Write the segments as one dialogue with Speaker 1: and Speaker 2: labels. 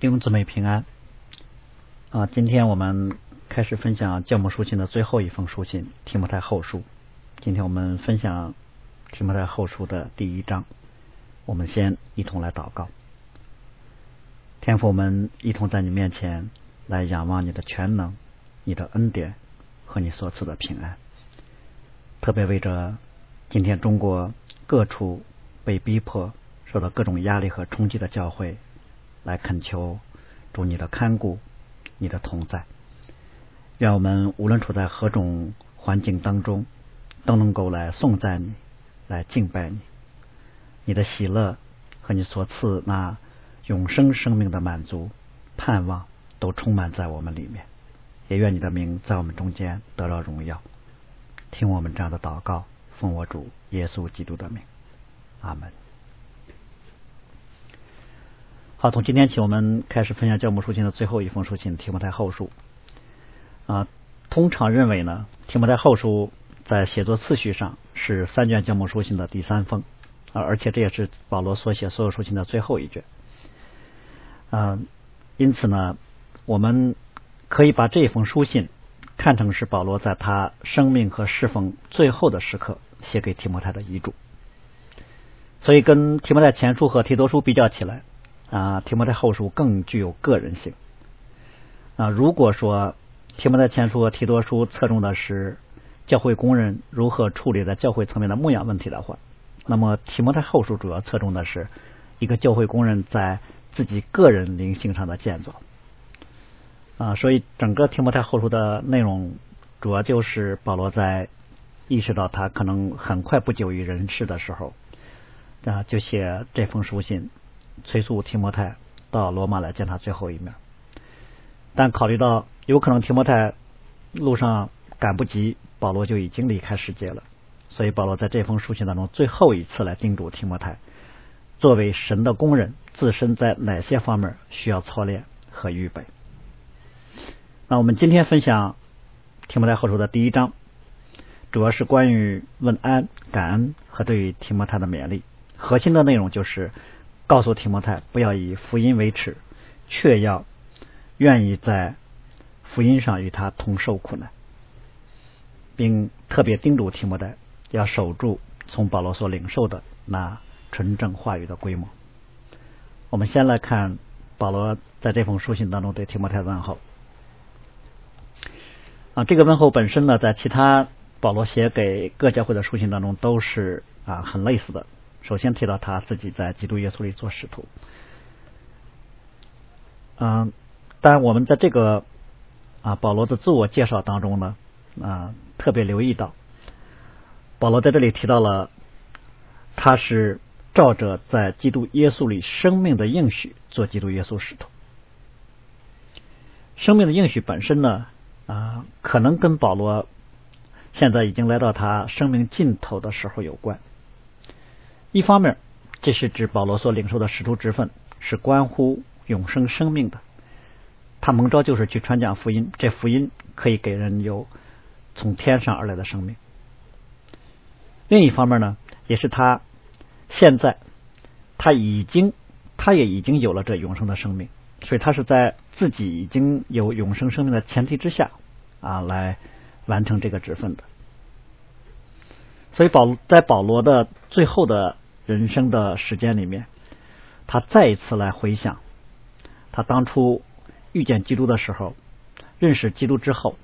Speaker 1: 弟兄姊妹平安啊！今天我们开始分享教母书信的最后一封书信《提摩太后书》。今天我们分享《提摩太后书》的第一章。我们先一同来祷告。天父，我们一同在你面前来仰望你的全能、你的恩典和你所赐的平安。特别为着今天中国各处被逼迫、受到各种压力和冲击的教会。来恳求主你的看顾，你的同在。愿我们无论处在何种环境当中，都能够来颂赞你，来敬拜你。你的喜乐和你所赐那永生生命的满足、盼望，都充满在我们里面。也愿你的名在我们中间得到荣耀。听我们这样的祷告，奉我主耶稣基督的名，阿门。好，从今天起，我们开始分享教母书信的最后一封书信《提摩太后书》啊。通常认为呢，《提摩太后书》在写作次序上是三卷教母书信的第三封啊，而且这也是保罗所写所有书信的最后一卷啊。因此呢，我们可以把这封书信看成是保罗在他生命和侍奉最后的时刻写给提摩太的遗嘱。所以，跟提摩太前书和提多书比较起来。啊，提摩太后书更具有个人性啊。如果说提摩太前书和提多书侧重的是教会工人如何处理在教会层面的牧养问题的话，那么提摩太后书主要侧重的是一个教会工人在自己个人灵性上的建造啊。所以整个提摩太后书的内容主要就是保罗在意识到他可能很快不久于人世的时候啊，就写这封书信。催促提摩太到罗马来见他最后一面，但考虑到有可能提摩太路上赶不及，保罗就已经离开世界了，所以保罗在这封书信当中最后一次来叮嘱提摩太，作为神的工人，自身在哪些方面需要操练和预备。那我们今天分享提摩太后书的第一章，主要是关于问安、感恩和对于提摩太的勉励，核心的内容就是。告诉提摩太不要以福音为耻，却要愿意在福音上与他同受苦难，并特别叮嘱提摩太要守住从保罗所领受的那纯正话语的规模。我们先来看保罗在这封书信当中对提摩太问候啊，这个问候本身呢，在其他保罗写给各教会的书信当中都是啊很类似的。首先提到他自己在基督耶稣里做使徒，嗯，当然我们在这个啊保罗的自我介绍当中呢啊特别留意到，保罗在这里提到了他是照着在基督耶稣里生命的应许做基督耶稣使徒，生命的应许本身呢啊可能跟保罗现在已经来到他生命尽头的时候有关。一方面，这是指保罗所领受的使徒之分是关乎永生生命的，他蒙召就是去传讲福音，这福音可以给人有从天上而来的生命。另一方面呢，也是他现在他已经他也已经有了这永生的生命，所以他是在自己已经有永生生命的前提之下啊来完成这个职分的。所以保在保罗的最后的。人生的时间里面，他再一次来回想他当初遇见基督的时候，认识基督之后，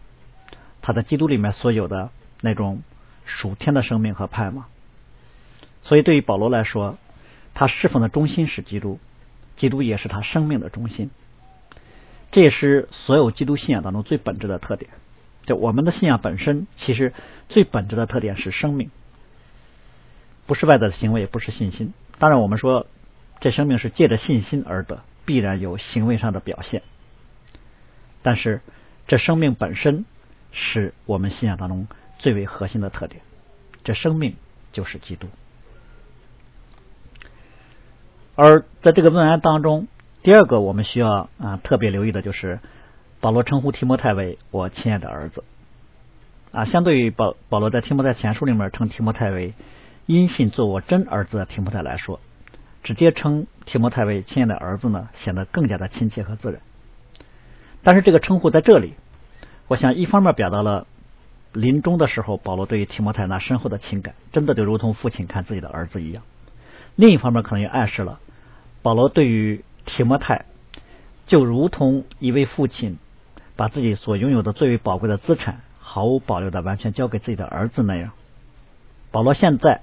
Speaker 1: 他在基督里面所有的那种属天的生命和盼望。所以，对于保罗来说，他侍奉的中心是基督，基督也是他生命的中心。这也是所有基督信仰当中最本质的特点。就我们的信仰本身，其实最本质的特点是生命。不是外在的行为，不是信心。当然，我们说这生命是借着信心而得，必然有行为上的表现。但是，这生命本身是我们信仰当中最为核心的特点。这生命就是基督。而在这个问安当中，第二个我们需要啊特别留意的就是保罗称呼提摩太为我亲爱的儿子啊，相对于保保罗在提摩太前书里面称提摩太为。因信做我真儿子的提摩太来说，直接称提摩太为亲爱的儿子呢，显得更加的亲切和自然。但是这个称呼在这里，我想一方面表达了临终的时候保罗对于提摩太那深厚的情感，真的就如同父亲看自己的儿子一样；另一方面可能也暗示了保罗对于提摩太就如同一位父亲把自己所拥有的最为宝贵的资产毫无保留的完全交给自己的儿子那样。保罗现在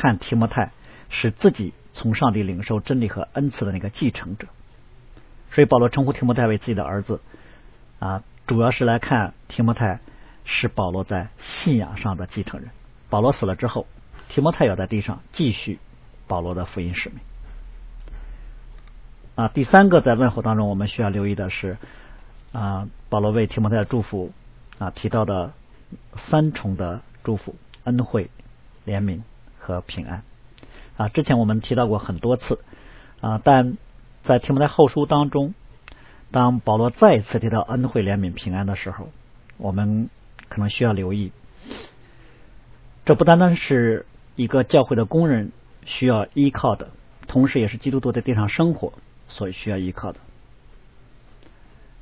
Speaker 1: 看提摩太是自己从上帝领受真理和恩赐的那个继承者，所以保罗称呼提摩太为自己的儿子啊，主要是来看提摩太是保罗在信仰上的继承人。保罗死了之后，提摩太要在地上继续保罗的福音使命。啊，第三个在问候当中我们需要留意的是啊，保罗为提摩太的祝福啊提到的三重的祝福恩惠。怜悯和平安啊！之前我们提到过很多次啊，但在提摩太后书当中，当保罗再一次提到恩惠、怜悯、平安的时候，我们可能需要留意，这不单单是一个教会的工人需要依靠的，同时也是基督徒在地上生活所需要依靠的。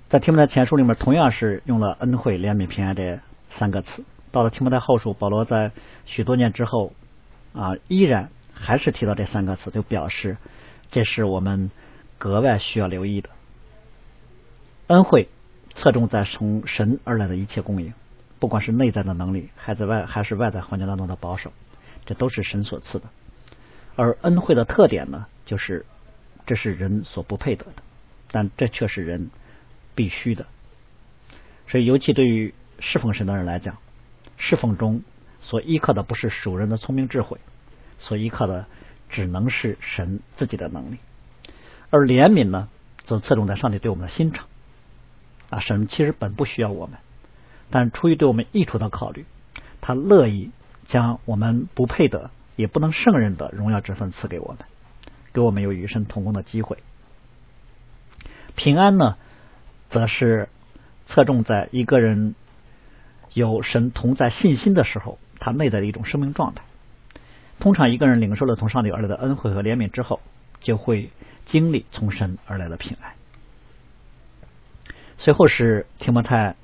Speaker 1: 在提摩太前书里面，同样是用了恩惠、怜悯、平安这三个词。到了提摩太后书，保罗在许多年之后啊，依然还是提到这三个词，就表示这是我们格外需要留意的。恩惠侧重在从神而来的一切供应，不管是内在的能力，还在外还是外在环境当中的保守，这都是神所赐的。而恩惠的特点呢，就是这是人所不配得的，但这却是人必须的。所以，尤其对于侍奉神的人来讲。侍奉中所依靠的不是属人的聪明智慧，所依靠的只能是神自己的能力。而怜悯呢，则侧重在上帝对我们的心肠。啊，神其实本不需要我们，但出于对我们益处的考虑，他乐意将我们不配得也不能胜任的荣耀之分赐给我们，给我们有与神同工的机会。平安呢，则是侧重在一个人。有神同在信心的时候，他内在的一种生命状态。通常一个人领受了从上帝而来的恩惠和怜悯之后，就会经历从神而来的平安。随后是提摩太，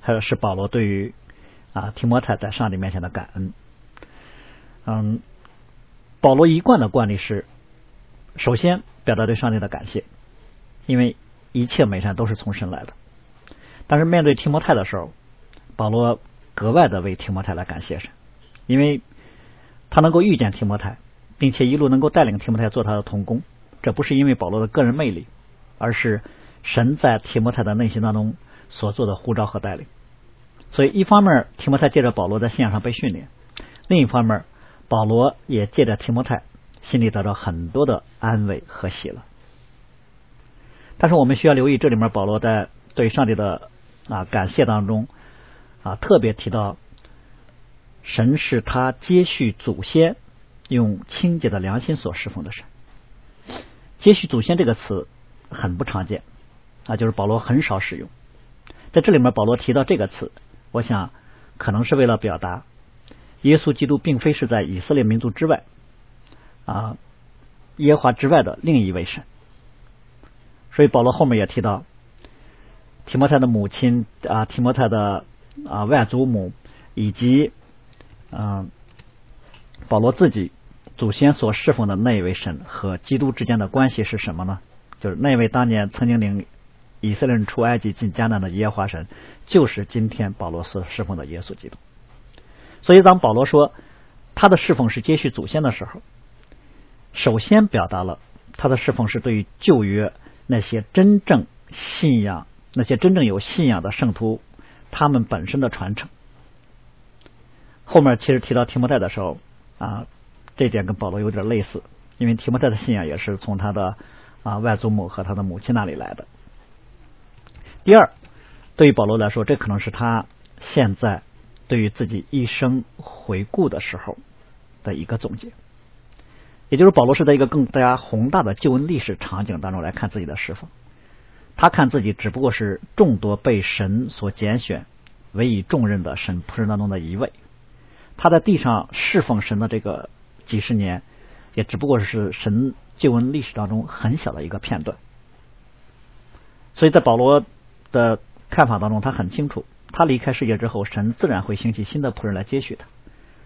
Speaker 1: 还有是保罗对于啊提摩太在上帝面前的感恩。嗯，保罗一贯的惯例是，首先表达对上帝的感谢，因为一切美善都是从神来的。但是面对提摩太的时候，保罗格外的为提摩太来感谢神，因为他能够遇见提摩太，并且一路能够带领提摩太做他的童工，这不是因为保罗的个人魅力，而是神在提摩太的内心当中所做的呼召和带领。所以，一方面提摩太借着保罗在信仰上被训练，另一方面保罗也借着提摩太心里得到很多的安慰和喜乐。但是，我们需要留意这里面保罗在对上帝的啊感谢当中。啊，特别提到神是他接续祖先用清洁的良心所侍奉的神。接续祖先这个词很不常见啊，就是保罗很少使用。在这里面，保罗提到这个词，我想可能是为了表达耶稣基督并非是在以色列民族之外啊耶和华之外的另一位神。所以保罗后面也提到提摩太的母亲啊，提摩太的。啊，外祖母以及嗯保罗自己祖先所侍奉的那位神和基督之间的关系是什么呢？就是那位当年曾经领以色列人出埃及进迦南的耶和华神，就是今天保罗所侍奉的耶稣基督。所以当保罗说他的侍奉是接续祖先的时候，首先表达了他的侍奉是对于旧约那些真正信仰、那些真正有信仰的圣徒。他们本身的传承，后面其实提到提摩太的时候啊，这点跟保罗有点类似，因为提摩太的信仰也是从他的啊外祖母和他的母亲那里来的。第二，对于保罗来说，这可能是他现在对于自己一生回顾的时候的一个总结，也就是保罗是在一个更加宏大的救恩历史场景当中来看自己的释放。他看自己只不过是众多被神所拣选、委以重任的神仆人当中的一位。他在地上侍奉神的这个几十年，也只不过是神旧恩历史当中很小的一个片段。所以在保罗的看法当中，他很清楚，他离开世界之后，神自然会兴起新的仆人来接续他。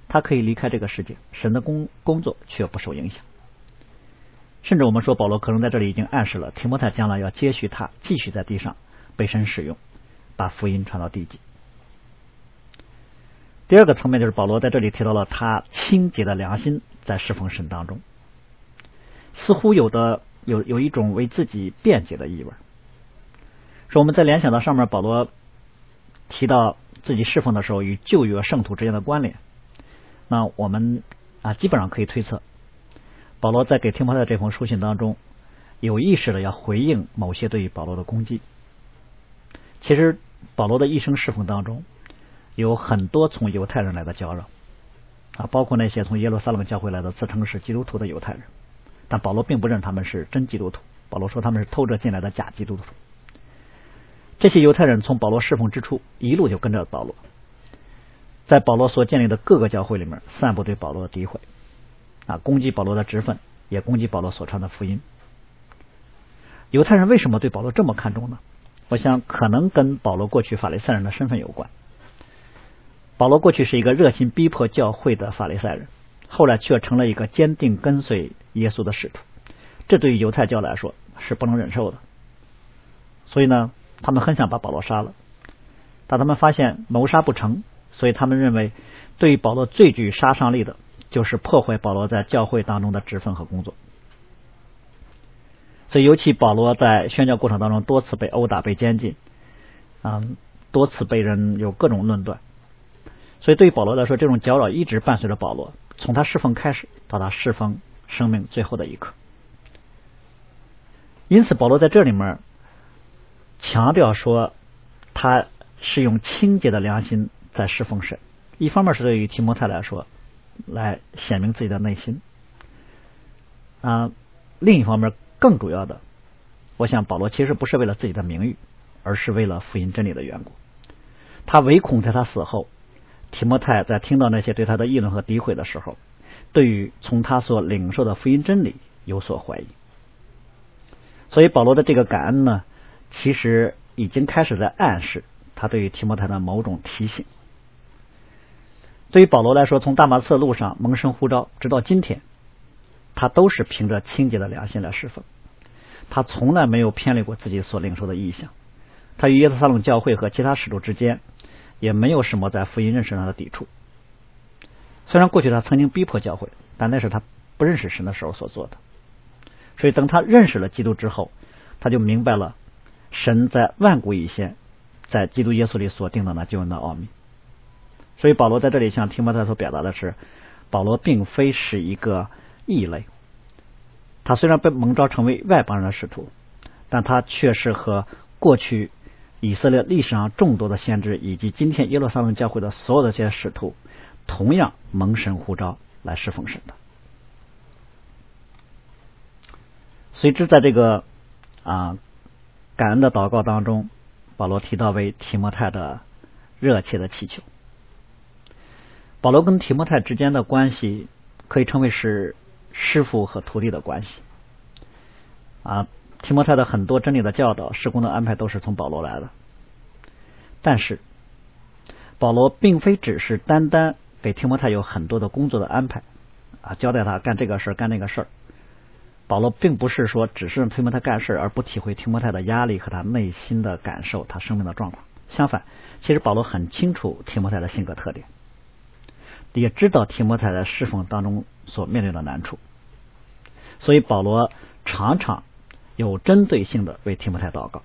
Speaker 1: 他可以离开这个世界，神的工工作却不受影响。甚至我们说，保罗可能在这里已经暗示了提摩太将来要接续他，继续在地上被神使用，把福音传到地极。第二个层面就是保罗在这里提到了他清洁的良心在侍奉神当中，似乎有的有有一种为自己辩解的意味。说我们在联想到上面保罗提到自己侍奉的时候与旧约圣徒之间的关联，那我们啊基本上可以推测。保罗在给提摩太这封书信当中，有意识的要回应某些对于保罗的攻击。其实保罗的一生侍奉当中，有很多从犹太人来的搅扰啊，包括那些从耶路撒冷教会来的自称是基督徒的犹太人，但保罗并不认他们是真基督徒。保罗说他们是偷着进来的假基督徒。这些犹太人从保罗侍奉之初一路就跟着保罗，在保罗所建立的各个教会里面散布对保罗的诋毁。啊！攻击保罗的职分，也攻击保罗所传的福音。犹太人为什么对保罗这么看重呢？我想可能跟保罗过去法利赛人的身份有关。保罗过去是一个热心逼迫教会的法利赛人，后来却成了一个坚定跟随耶稣的使徒。这对于犹太教来说是不能忍受的。所以呢，他们很想把保罗杀了。但他们发现谋杀不成，所以他们认为对保罗最具杀伤力的。就是破坏保罗在教会当中的职分和工作，所以尤其保罗在宣教过程当中多次被殴打、被监禁，嗯，多次被人有各种论断，所以对于保罗来说，这种搅扰一直伴随着保罗，从他侍奉开始到他侍奉生命最后的一刻。因此，保罗在这里面强调说，他是用清洁的良心在侍奉神。一方面是对于提摩太来说。来显明自己的内心啊！另一方面，更主要的，我想保罗其实不是为了自己的名誉，而是为了福音真理的缘故。他唯恐在他死后，提摩太在听到那些对他的议论和诋毁的时候，对于从他所领受的福音真理有所怀疑。所以保罗的这个感恩呢，其实已经开始在暗示他对于提摩太的某种提醒。对于保罗来说，从大马色路上萌生呼召，直到今天，他都是凭着清洁的良心来侍奉。他从来没有偏离过自己所领受的意向。他与耶路撒冷教会和其他使徒之间也没有什么在福音认识上的抵触。虽然过去他曾经逼迫教会，但那是他不认识神的时候所做的。所以等他认识了基督之后，他就明白了神在万古以前在基督耶稣里所定的那救恩的奥秘。所以保罗在这里向提摩太所表达的是，保罗并非是一个异类。他虽然被蒙召成为外邦人的使徒，但他却是和过去以色列历史上众多的先知，以及今天耶路撒冷教会的所有的这些使徒，同样蒙神呼召来侍奉神的。随之，在这个啊感恩的祷告当中，保罗提到为提摩太的热切的祈求。保罗跟提摩太之间的关系可以称为是师傅和徒弟的关系啊。提摩太的很多真理的教导、施工的安排都是从保罗来的。但是保罗并非只是单单给提摩太有很多的工作的安排啊，交代他干这个事儿、干那个事儿。保罗并不是说只是让提摩太干事而不体会提摩太的压力和他内心的感受、他生命的状况。相反，其实保罗很清楚提摩太的性格特点。也知道提摩太在侍奉当中所面对的难处，所以保罗常常有针对性的为提摩太祷告。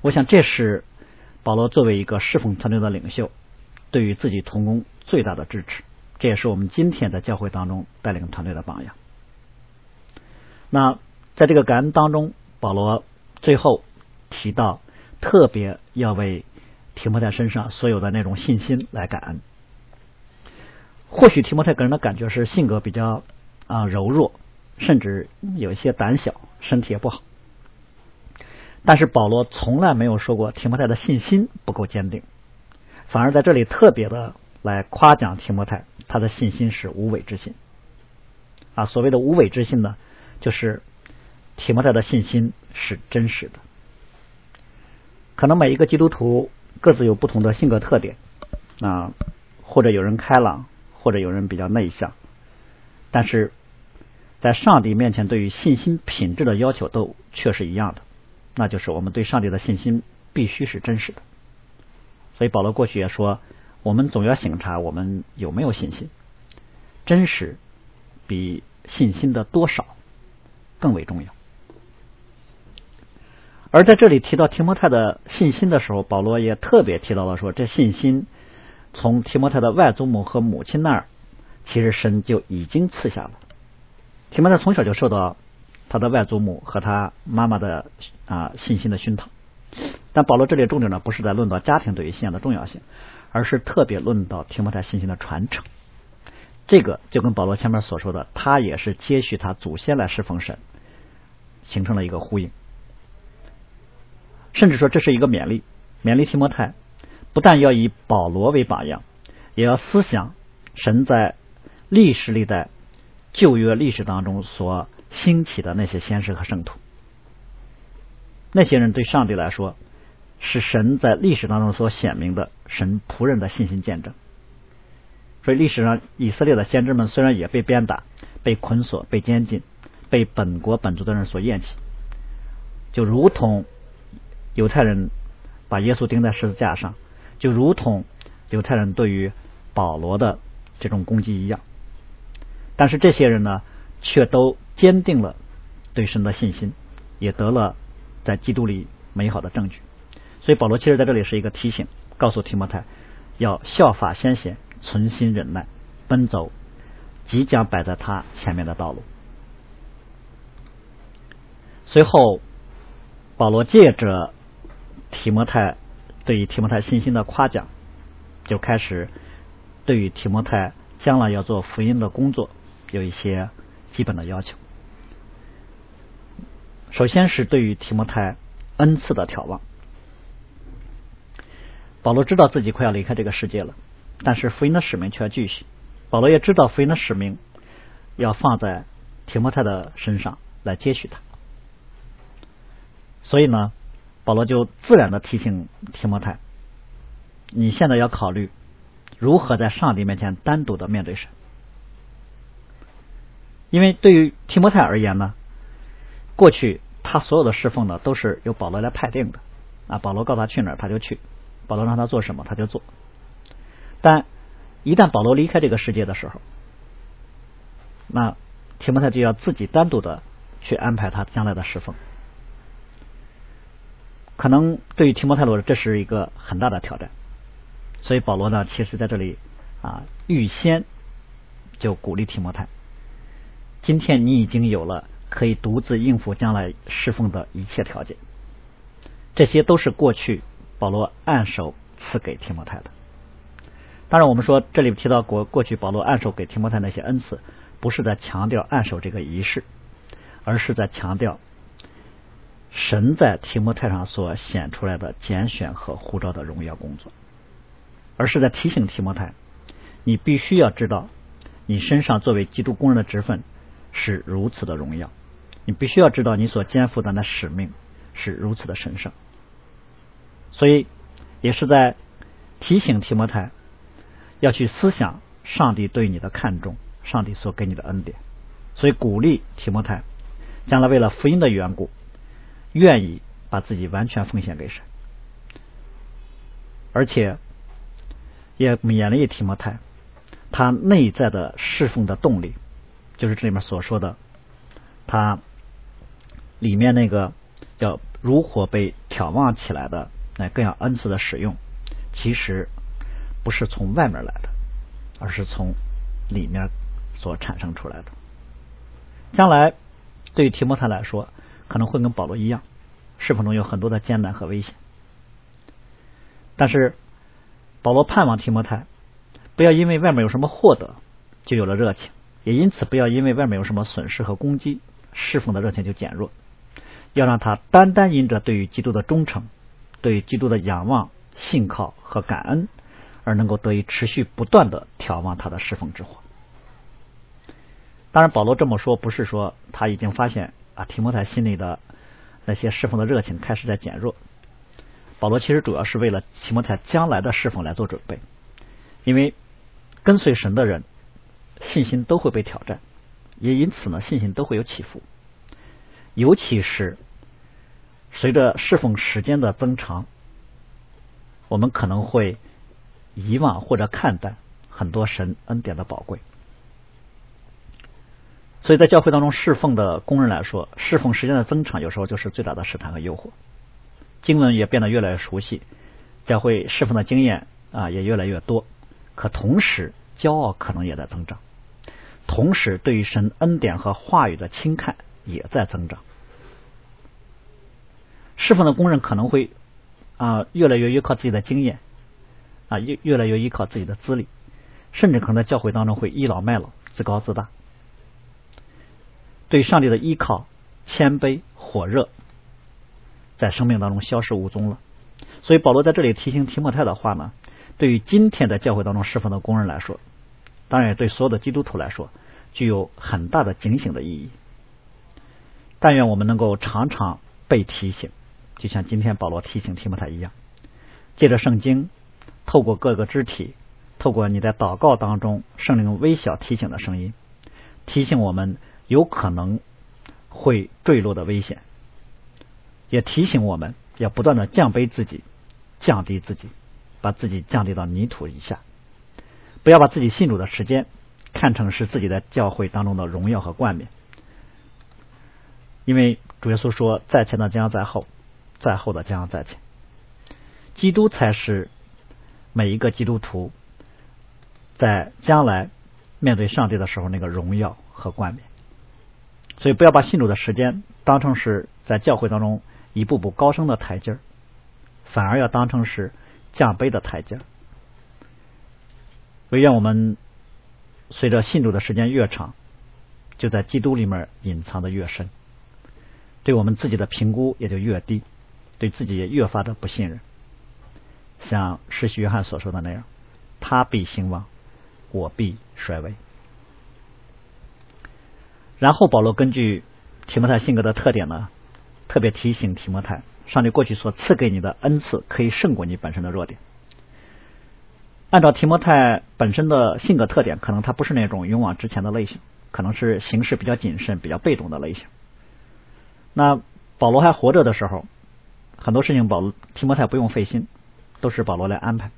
Speaker 1: 我想这是保罗作为一个侍奉团队的领袖，对于自己同工最大的支持。这也是我们今天在教会当中带领团队的榜样。那在这个感恩当中，保罗最后提到，特别要为提摩太身上所有的那种信心来感恩。或许提摩太给人的感觉是性格比较啊柔弱，甚至有一些胆小，身体也不好。但是保罗从来没有说过提摩太的信心不够坚定，反而在这里特别的来夸奖提摩太，他的信心是无伪之信。啊，所谓的无伪之信呢，就是提摩太的信心是真实的。可能每一个基督徒各自有不同的性格特点啊，或者有人开朗，或者有人比较内向，但是在上帝面前，对于信心品质的要求都却是一样的，那就是我们对上帝的信心必须是真实的。所以保罗过去也说，我们总要醒察我们有没有信心，真实比信心的多少更为重要。而在这里提到提摩太的信心的时候，保罗也特别提到了说，这信心从提摩太的外祖母和母亲那儿，其实神就已经赐下了。提摩太从小就受到他的外祖母和他妈妈的啊信心的熏陶。但保罗这里重点呢，不是在论到家庭对于信仰的重要性，而是特别论到提摩太信心的传承。这个就跟保罗前面所说的，他也是接续他祖先来侍奉神，形成了一个呼应。甚至说这是一个勉励，勉励提摩太，不但要以保罗为榜样，也要思想神在历史历代旧约历史当中所兴起的那些先师和圣徒。那些人对上帝来说，是神在历史当中所显明的神仆人的信心见证。所以历史上以色列的先知们虽然也被鞭打、被捆锁、被监禁、被本国本族的人所厌弃，就如同。犹太人把耶稣钉在十字架上，就如同犹太人对于保罗的这种攻击一样。但是这些人呢，却都坚定了对神的信心，也得了在基督里美好的证据。所以保罗其实在这里是一个提醒，告诉提摩太要效法先贤，存心忍耐，奔走即将摆在他前面的道路。随后，保罗借着。提摩太对于提摩太信心的夸奖，就开始对于提摩太将来要做福音的工作有一些基本的要求。首先是对于提摩太恩赐的眺望。保罗知道自己快要离开这个世界了，但是福音的使命却要继续。保罗也知道福音的使命要放在提摩太的身上来接续他，所以呢。保罗就自然的提醒提摩太：“你现在要考虑如何在上帝面前单独的面对神，因为对于提摩太而言呢，过去他所有的侍奉呢都是由保罗来派定的啊，保罗告诉他去哪儿他就去，保罗让他做什么他就做。但一旦保罗离开这个世界的时候，那提摩太就要自己单独的去安排他将来的侍奉。”可能对于提摩太来说，这是一个很大的挑战，所以保罗呢，其实在这里啊，预先就鼓励提摩太：今天你已经有了可以独自应付将来侍奉的一切条件，这些都是过去保罗按手赐给提摩太的。当然，我们说这里提到过过去保罗按手给提摩太那些恩赐，不是在强调按手这个仪式，而是在强调。神在提摩太上所显出来的拣选和呼召的荣耀工作，而是在提醒提摩太，你必须要知道，你身上作为基督工人的职分是如此的荣耀，你必须要知道你所肩负的那使命是如此的神圣，所以也是在提醒提摩太要去思想上帝对你的看重，上帝所给你的恩典，所以鼓励提摩太将来为了福音的缘故。愿意把自己完全奉献给神，而且也勉励提摩太，他内在的侍奉的动力，就是这里面所说的，他里面那个要如何被眺望起来的那各样恩赐的使用，其实不是从外面来的，而是从里面所产生出来的。将来对于提摩太来说。可能会跟保罗一样，侍奉中有很多的艰难和危险。但是保罗盼望提摩太不要因为外面有什么获得就有了热情，也因此不要因为外面有什么损失和攻击，侍奉的热情就减弱。要让他单单因着对于基督的忠诚、对于基督的仰望、信靠和感恩，而能够得以持续不断的眺望他的侍奉之火。当然，保罗这么说不是说他已经发现啊提摩太心里的那些侍奉的热情开始在减弱。保罗其实主要是为了提摩太将来的侍奉来做准备，因为跟随神的人信心都会被挑战，也因此呢信心都会有起伏，尤其是随着侍奉时间的增长，我们可能会遗忘或者看淡很多神恩典的宝贵。所以在教会当中侍奉的工人来说，侍奉时间的增长有时候就是最大的试探和诱惑。经文也变得越来越熟悉，教会侍奉的经验啊也越来越多，可同时骄傲可能也在增长，同时对于神恩典和话语的轻看也在增长。侍奉的工人可能会啊越来越依靠自己的经验啊越越来越依靠自己的资历，甚至可能在教会当中会倚老卖老、自高自大。对上帝的依靠、谦卑、火热，在生命当中消失无踪了。所以保罗在这里提醒提摩太的话呢，对于今天在教会当中侍奉的工人来说，当然也对所有的基督徒来说，具有很大的警醒的意义。但愿我们能够常常被提醒，就像今天保罗提醒提摩太一样，借着圣经，透过各个肢体，透过你在祷告当中圣灵微小提醒的声音，提醒我们。有可能会坠落的危险，也提醒我们要不断的降卑自己，降低自己，把自己降低到泥土以下，不要把自己信主的时间看成是自己在教会当中的荣耀和冠冕，因为主耶稣说：“在前的将要在后，在后的将要在前。”基督才是每一个基督徒在将来面对上帝的时候那个荣耀和冠冕。所以，不要把信主的时间当成是在教会当中一步步高升的台阶儿，反而要当成是降卑的台阶儿。唯愿我们随着信主的时间越长，就在基督里面隐藏的越深，对我们自己的评估也就越低，对自己也越发的不信任。像施洗约翰所说的那样：“他必兴旺，我必衰微。”然后保罗根据提摩太性格的特点呢，特别提醒提摩太，上帝过去所赐给你的恩赐可以胜过你本身的弱点。按照提摩太本身的性格特点，可能他不是那种勇往直前的类型，可能是行事比较谨慎、比较被动的类型。那保罗还活着的时候，很多事情保罗提摩太不用费心，都是保罗来安排。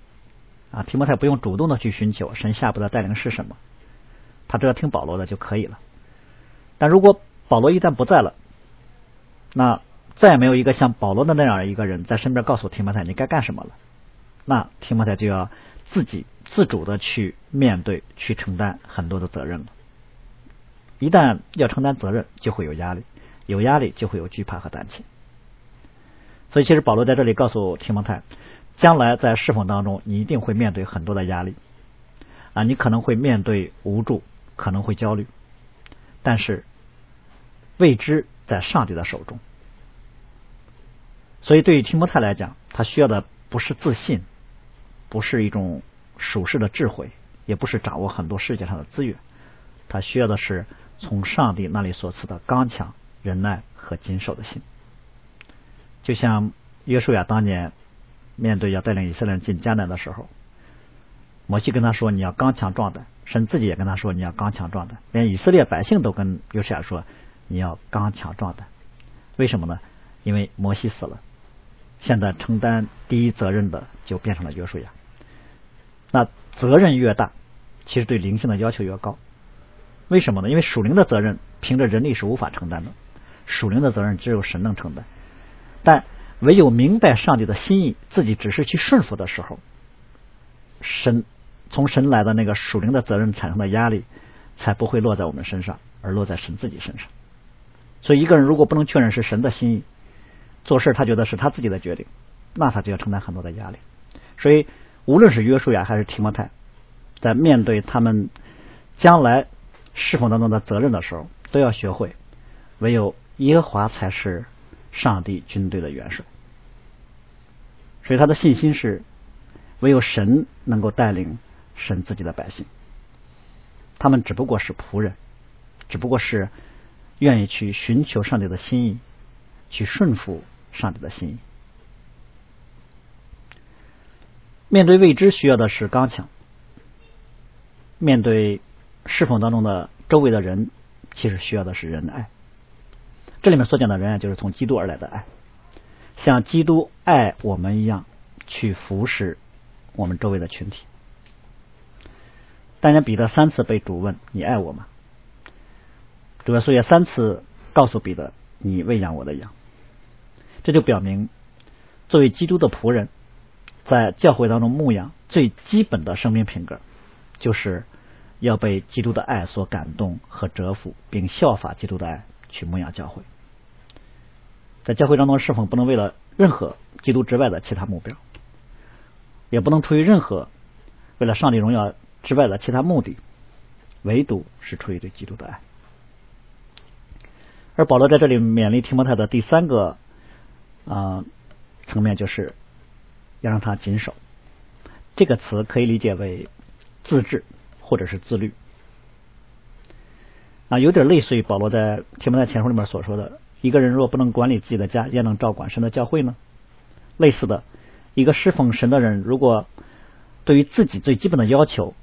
Speaker 1: 啊，提摩太不用主动的去寻求神下部的带领是什么，他只要听保罗的就可以了。但如果保罗一旦不在了，那再也没有一个像保罗的那样一个人在身边告诉提摩太你该干什么了，那提摩太就要自己自主的去面对、去承担很多的责任了。一旦要承担责任，就会有压力，有压力就会有惧怕和胆怯。所以，其实保罗在这里告诉提摩太，将来在侍奉当中，你一定会面对很多的压力啊，你可能会面对无助，可能会焦虑。但是未知在上帝的手中，所以对于提摩太来讲，他需要的不是自信，不是一种属世的智慧，也不是掌握很多世界上的资源，他需要的是从上帝那里所赐的刚强、忍耐和谨守的心。就像约书亚当年面对要带领以色列人进迦南的时候，摩西跟他说：“你要刚强壮胆。”神自己也跟他说：“你要刚强壮胆。”连以色列百姓都跟约书亚说：“你要刚强壮胆。”为什么呢？因为摩西死了，现在承担第一责任的就变成了约书亚。那责任越大，其实对灵性的要求越高。为什么呢？因为属灵的责任凭着人力是无法承担的，属灵的责任只有神能承担。但唯有明白上帝的心意，自己只是去顺服的时候，神。从神来的那个属灵的责任产生的压力，才不会落在我们身上，而落在神自己身上。所以，一个人如果不能确认是神的心意，做事他觉得是他自己的决定，那他就要承担很多的压力。所以，无论是约书亚还是提摩太，在面对他们将来侍奉当中的责任的时候，都要学会，唯有耶和华才是上帝军队的元帅。所以，他的信心是唯有神能够带领。神自己的百姓，他们只不过是仆人，只不过是愿意去寻求上帝的心意，去顺服上帝的心意。面对未知，需要的是刚强；面对侍奉当中的周围的人，其实需要的是仁爱。这里面所讲的仁爱，就是从基督而来的爱，像基督爱我们一样，去服侍我们周围的群体。但人彼得三次被主问：“你爱我吗？”主耶稣也三次告诉彼得：“你喂养我的羊。”这就表明，作为基督的仆人。在教会当中牧养最基本的生命品格，就是要被基督的爱所感动和折服，并效法基督的爱去牧养教会。在教会当中侍奉，不能为了任何基督之外的其他目标，也不能出于任何为了上帝荣耀之外的其他目的，唯独是出于对基督的爱。而保罗在这里勉励提摩太的第三个啊层面就是。要让他谨守，这个词可以理解为自制或者是自律啊，有点类似于保罗在提摩太前书里面所说的：一个人若不能管理自己的家，焉能照管神的教会呢？类似的，一个侍奉神的人，如果对于自己最基本的要求，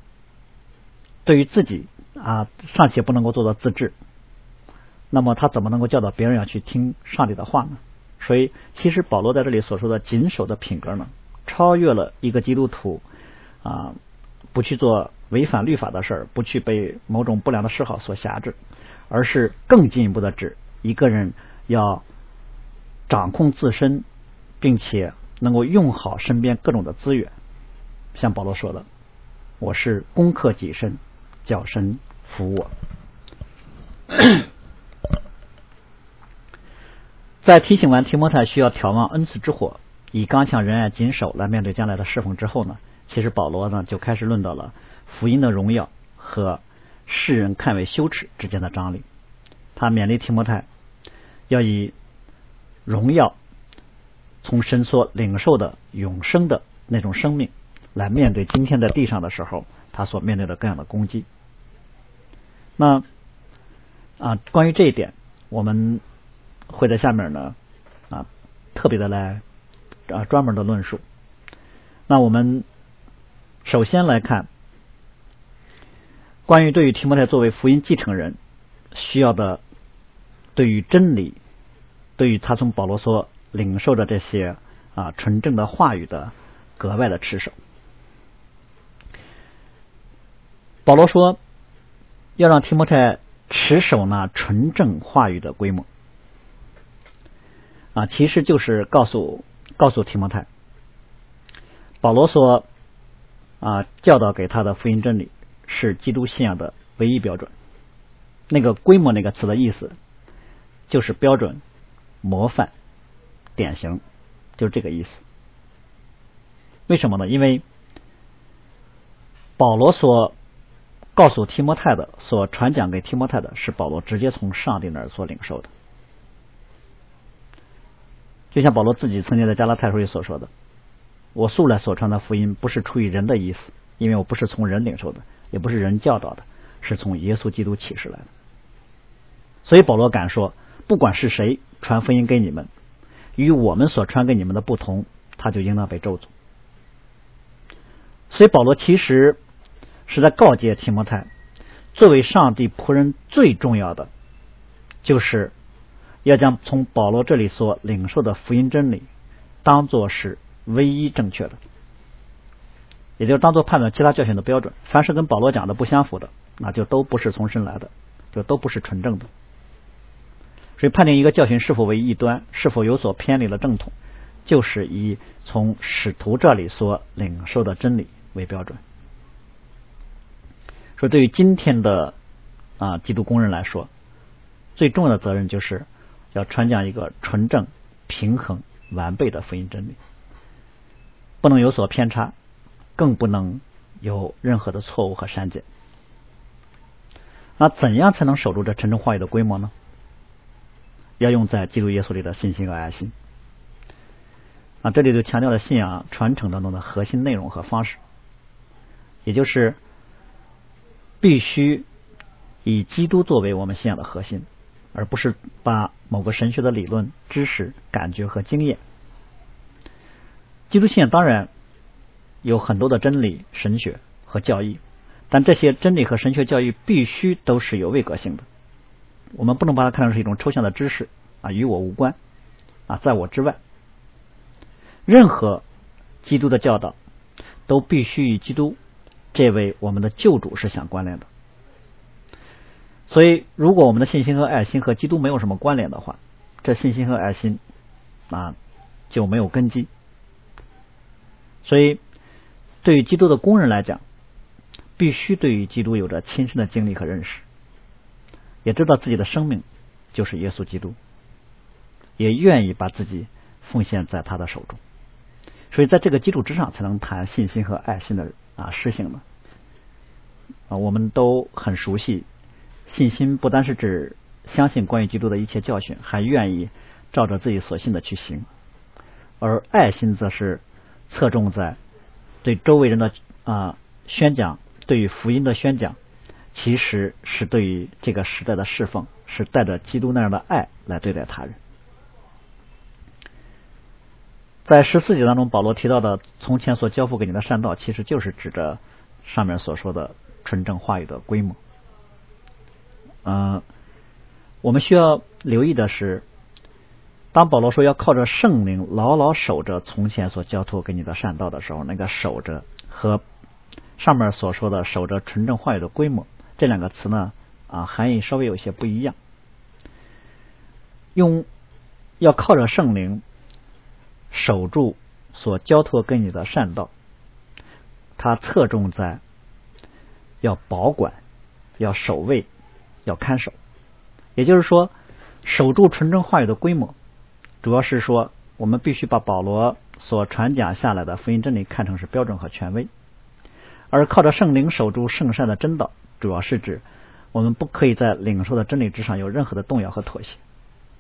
Speaker 1: 对于自己啊尚且不能够做到自制，那么他怎么能够教导别人要去听上帝的话呢？所以，其实保罗在这里所说的谨守的品格呢？超越了一个基督徒啊，不去做违反律法的事儿，不去被某种不良的嗜好所辖制，而是更进一步的指一个人要掌控自身，并且能够用好身边各种的资源。像保罗说的：“我是攻克己身，叫身服我。”在提醒完提摩太需要眺望恩赐之火。以刚强仁爱谨守来面对将来的侍奉之后呢，其实保罗呢就开始论到了福音的荣耀和世人看为羞耻之间的张力。他勉励提摩太要以荣耀从神所领受的永生的那种生命来面对今天在地上的时候他所面对的各样的攻击。那啊，关于这一点，我们会在下面呢啊特别的来。啊，专门的论述。那我们首先来看，关于对于提摩太作为福音继承人需要的，对于真理，对于他从保罗所领受的这些啊纯正的话语的格外的持守。保罗说，要让提摩太持守那纯正话语的规模，啊，其实就是告诉。告诉提摩太，保罗说啊，教导给他的福音真理是基督信仰的唯一标准。那个“规模”那个词的意思就是标准、模范、典型，就是这个意思。为什么呢？因为保罗所告诉提摩太的，所传讲给提摩太的是保罗直接从上帝那儿所领受的。就像保罗自己曾经在加拉太书里所说的：“我素来所传的福音，不是出于人的意思，因为我不是从人领受的，也不是人教导的，是从耶稣基督启示来的。”所以保罗敢说：“不管是谁传福音给你们，与我们所传给你们的不同，他就应当被咒诅。”所以保罗其实是在告诫提摩太，作为上帝仆人最重要的就是。要将从保罗这里所领受的福音真理当做是唯一正确的，也就是当做判断其他教训的标准。凡是跟保罗讲的不相符的，那就都不是从神来的，就都不是纯正的。所以判定一个教训是否为异端，是否有所偏离了正统，就是以从使徒这里所领受的真理为标准。说对于今天的啊基督工人来说，最重要的责任就是。要传讲一个纯正、平衡、完备的福音真理，不能有所偏差，更不能有任何的错误和删减。那怎样才能守住这真正话语的规模呢？要用在基督耶稣里的信心和爱心。啊，这里就强调了信仰传承当中的核心内容和方式，也就是必须以基督作为我们信仰的核心，而不是把某个神学的理论、知识、感觉和经验。基督信仰当然有很多的真理、神学和教义，但这些真理和神学教义必须都是有位格性的。我们不能把它看成是一种抽象的知识啊，与我无关啊，在我之外。任何基督的教导都必须与基督这位我们的救主是相关联的。所以，如果我们的信心和爱心和基督没有什么关联的话，这信心和爱心啊就没有根基。所以，对于基督的工人来讲，必须对于基督有着亲身的经历和认识，也知道自己的生命就是耶稣基督，也愿意把自己奉献在他的手中。所以，在这个基础之上，才能谈信心和爱心的啊实行的啊。我们都很熟悉。信心不单是指相信关于基督的一切教训，还愿意照着自己所信的去行；而爱心则是侧重在对周围人的啊宣讲，对于福音的宣讲，其实是对于这个时代的侍奉，是带着基督那样的爱来对待他人。在十四节当中，保罗提到的从前所交付给你的善道，其实就是指着上面所说的纯正话语的规模。嗯，我们需要留意的是，当保罗说要靠着圣灵牢牢守着从前所交托给你的善道的时候，那个守着和上面所说的守着纯正话语的规模这两个词呢，啊，含义稍微有些不一样。用要靠着圣灵守住所交托给你的善道，它侧重在要保管、要守卫。要看守，也就是说，守住纯正话语的规模，主要是说，我们必须把保罗所传讲下来的福音真理看成是标准和权威，而靠着圣灵守住圣善的真道，主要是指我们不可以在领受的真理之上有任何的动摇和妥协，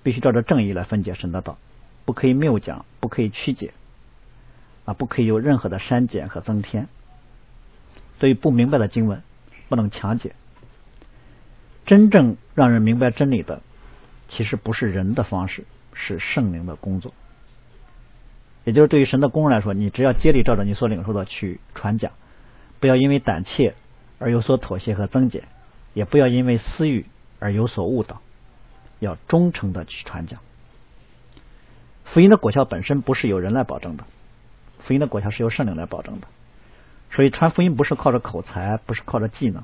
Speaker 1: 必须照着正义来分解神的道，不可以谬讲，不可以曲解，啊，不可以有任何的删减和增添，对于不明白的经文，不能强解。真正让人明白真理的，其实不是人的方式，是圣灵的工作。也就是对于神的工人来说，你只要接力照着你所领受的去传讲，不要因为胆怯而有所妥协和增减，也不要因为私欲而有所误导，要忠诚的去传讲。福音的果效本身不是由人来保证的，福音的果效是由圣灵来保证的。所以传福音不是靠着口才，不是靠着技能，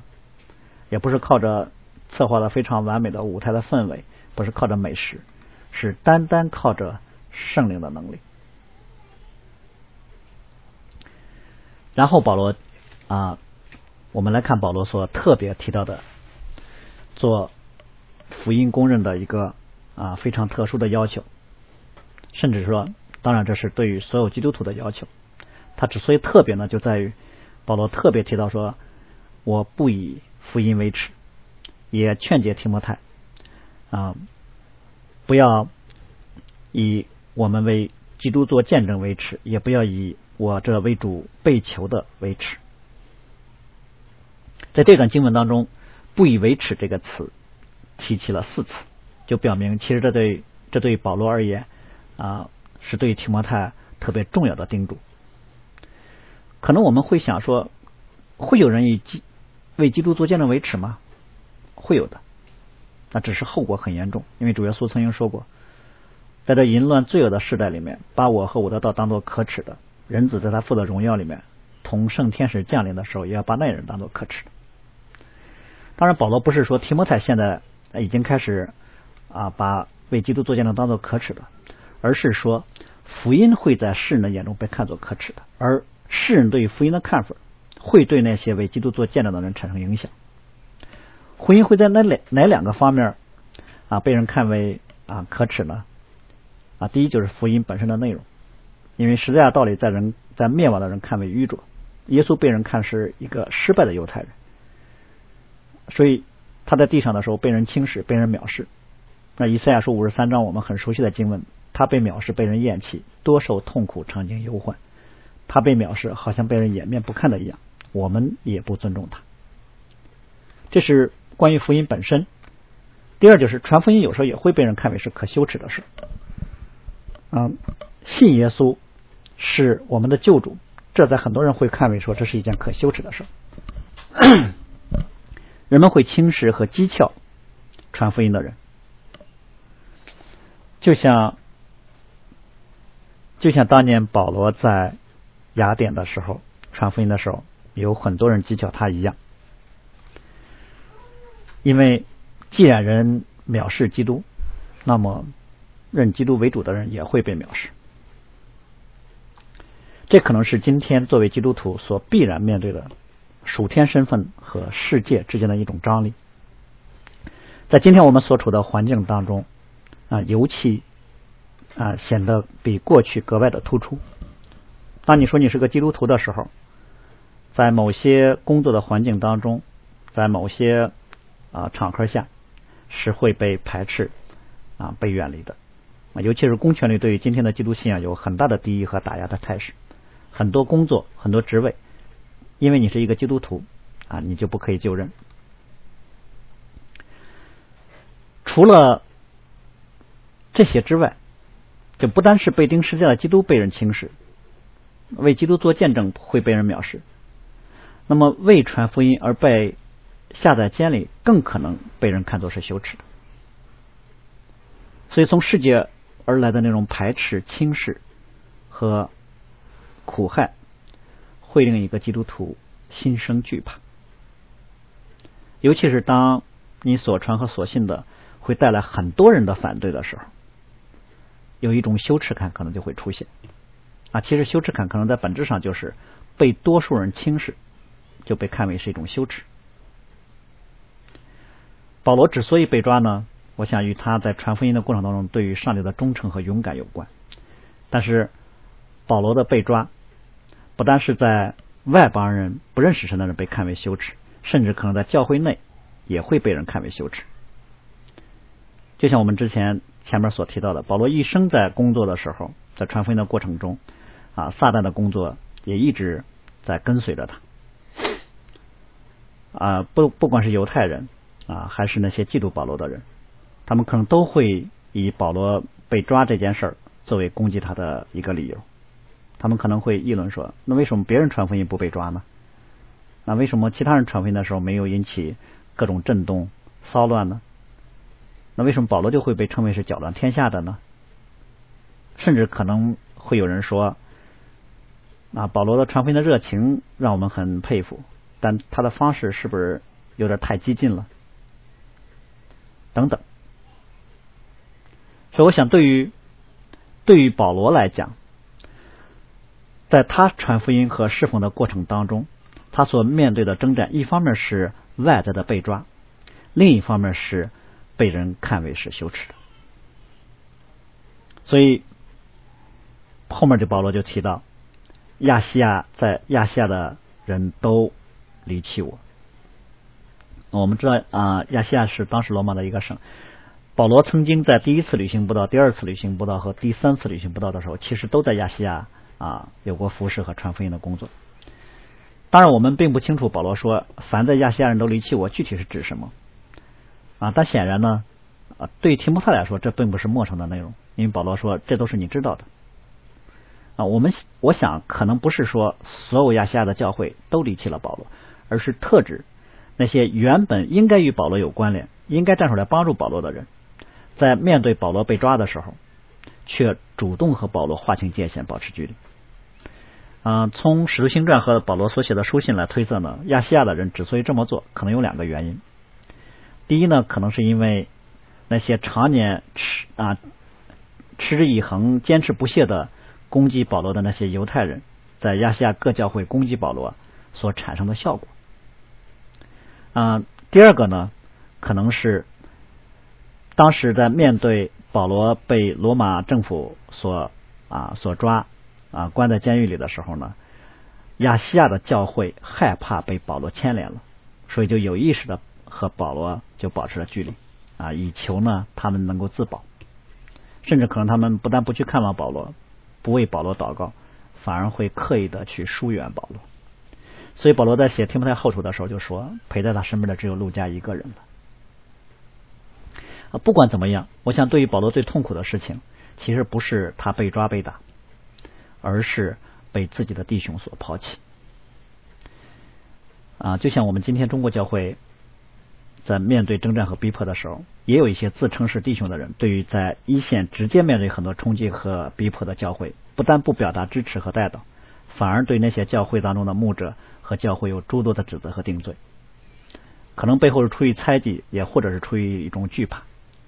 Speaker 1: 也不是靠着。策划的非常完美的舞台的氛围，不是靠着美食，是单单靠着圣灵的能力。然后保罗啊，我们来看保罗所特别提到的做福音公认的一个啊非常特殊的要求，甚至说，当然这是对于所有基督徒的要求。他之所以特别呢，就在于保罗特别提到说，我不以福音为耻。也劝诫提摩太啊，不要以我们为基督做见证为耻，也不要以我这为主被求的为耻。在这段经文当中，“不以为耻”这个词提起了四次，就表明其实这对这对保罗而言啊，是对提摩太特别重要的叮嘱。可能我们会想说，会有人以基为基督做见证为耻吗？会有的，那只是后果很严重。因为主耶稣曾经说过，在这淫乱罪恶的时代里面，把我和我的道当做可耻的，人子在他父的荣耀里面同圣天使降临的时候，也要把那人当做可耻的。当然，保罗不是说提摩太现在已经开始啊把为基督做见证当做可耻的，而是说福音会在世人的眼中被看作可耻的，而世人对于福音的看法会对那些为基督做见证的人产生影响。婚姻会在哪两哪两个方面啊被人看为啊可耻呢？啊，第一就是福音本身的内容，因为实在的道理在人在灭亡的人看为愚拙，耶稣被人看是一个失败的犹太人，所以他在地上的时候被人轻视，被人藐视。那以赛亚书五十三章我们很熟悉的经文，他被藐视，被人厌弃，多受痛苦，常经忧患。他被藐视，好像被人掩面不看的一样，我们也不尊重他。这是。关于福音本身；第二就是传福音有时候也会被人看为是可羞耻的事。嗯，信耶稣是我们的救主，这在很多人会看为说这是一件可羞耻的事。人们会轻视和讥诮传福音的人，就像就像当年保罗在雅典的时候传福音的时候，有很多人讥笑他一样。因为既然人藐视基督，那么认基督为主的人也会被藐视。这可能是今天作为基督徒所必然面对的属天身份和世界之间的一种张力。在今天我们所处的环境当中啊，尤其啊显得比过去格外的突出。当你说你是个基督徒的时候，在某些工作的环境当中，在某些啊，场合下是会被排斥啊，被远离的啊，尤其是公权力对于今天的基督信仰有很大的敌意和打压的态势。很多工作、很多职位，因为你是一个基督徒啊，你就不可以就任。除了这些之外，就不单是被钉十字架的基督被人轻视，为基督做见证会被人藐视。那么为传福音而被。下在监里更可能被人看作是羞耻的，所以从世界而来的那种排斥、轻视和苦害，会令一个基督徒心生惧怕。尤其是当你所传和所信的会带来很多人的反对的时候，有一种羞耻感可能就会出现。啊，其实羞耻感可能在本质上就是被多数人轻视，就被看为是一种羞耻。保罗之所以被抓呢，我想与他在传福音的过程当中对于上帝的忠诚和勇敢有关。但是保罗的被抓，不单是在外邦人不认识神的人被看为羞耻，甚至可能在教会内也会被人看为羞耻。就像我们之前前面所提到的，保罗一生在工作的时候，在传福音的过程中，啊，撒旦的工作也一直在跟随着他。啊，不，不管是犹太人。啊，还是那些嫉妒保罗的人，他们可能都会以保罗被抓这件事儿作为攻击他的一个理由。他们可能会议论说：“那为什么别人传福音不被抓呢？那为什么其他人传福音的时候没有引起各种震动、骚乱呢？那为什么保罗就会被称为是搅乱天下的呢？”甚至可能会有人说：“啊，保罗的传福音的热情让我们很佩服，但他的方式是不是有点太激进了？”等等，所以我想，对于对于保罗来讲，在他传福音和侍奉的过程当中，他所面对的征战，一方面是外在的被抓，另一方面是被人看为是羞耻的。所以后面就保罗就提到，亚细亚在亚细亚的人都离弃我。我们知道啊，亚细亚是当时罗马的一个省。保罗曾经在第一次旅行不到、第二次旅行不到和第三次旅行不到的时候，其实都在亚细亚啊有过服侍和传福音的工作。当然，我们并不清楚保罗说“凡在亚细亚人都离弃我”具体是指什么啊。但显然呢，啊，对提摩太来说，这并不是陌生的内容，因为保罗说这都是你知道的啊。我们我想可能不是说所有亚细亚的教会都离弃了保罗，而是特指。那些原本应该与保罗有关联、应该站出来帮助保罗的人，在面对保罗被抓的时候，却主动和保罗划清界限、保持距离。啊，从使徒行传和保罗所写的书信来推测呢，亚细亚的人之所以这么做，可能有两个原因。第一呢，可能是因为那些常年持啊持之以恒、坚持不懈的攻击保罗的那些犹太人，在亚细亚各教会攻击保罗所产生的效果。啊，第二个呢，可能是当时在面对保罗被罗马政府所啊所抓啊关在监狱里的时候呢，亚细亚的教会害怕被保罗牵连了，所以就有意识的和保罗就保持了距离啊，以求呢他们能够自保，甚至可能他们不但不去看望保罗，不为保罗祷告，反而会刻意的去疏远保罗。所以保罗在写提摩太后书的时候就说，陪在他身边的只有陆家一个人了。啊，不管怎么样，我想对于保罗最痛苦的事情，其实不是他被抓被打，而是被自己的弟兄所抛弃。啊，就像我们今天中国教会，在面对征战和逼迫的时候，也有一些自称是弟兄的人，对于在一线直接面对很多冲击和逼迫的教会，不但不表达支持和带动，反而对那些教会当中的牧者和教会有诸多的指责和定罪。可能背后是出于猜忌，也或者是出于一种惧怕。